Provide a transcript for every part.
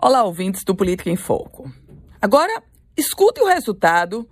Olá, ouvintes do Política em Foco. Agora, escute o resultado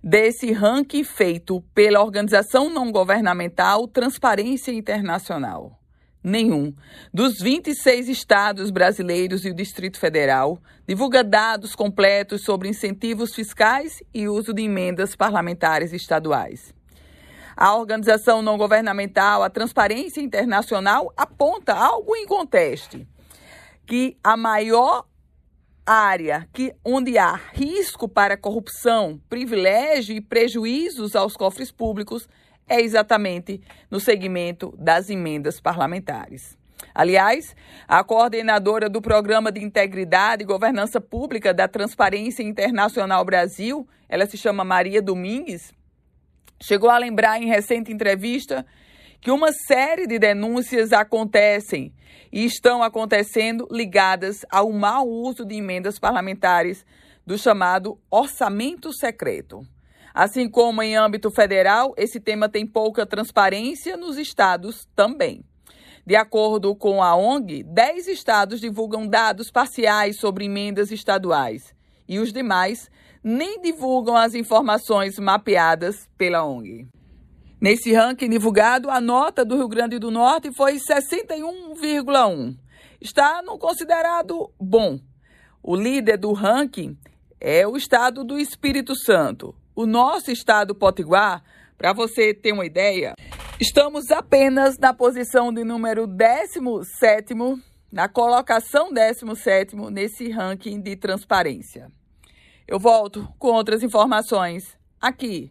desse ranking feito pela organização não governamental Transparência Internacional. Nenhum dos 26 estados brasileiros e o Distrito Federal divulga dados completos sobre incentivos fiscais e uso de emendas parlamentares estaduais. A organização não governamental, a Transparência Internacional, aponta algo em conteste que a maior área que, onde há risco para corrupção, privilégio e prejuízos aos cofres públicos é exatamente no segmento das emendas parlamentares. Aliás, a coordenadora do Programa de Integridade e Governança Pública da Transparência Internacional Brasil, ela se chama Maria Domingues, chegou a lembrar em recente entrevista que uma série de denúncias acontecem e estão acontecendo ligadas ao mau uso de emendas parlamentares do chamado orçamento secreto. Assim como em âmbito federal, esse tema tem pouca transparência nos estados também. De acordo com a ONG, 10 estados divulgam dados parciais sobre emendas estaduais e os demais nem divulgam as informações mapeadas pela ONG. Nesse ranking divulgado, a nota do Rio Grande do Norte foi 61,1. Está no considerado bom. O líder do ranking é o estado do Espírito Santo. O nosso estado Potiguar, para você ter uma ideia, estamos apenas na posição de número 17, na colocação 17 nesse ranking de transparência. Eu volto com outras informações aqui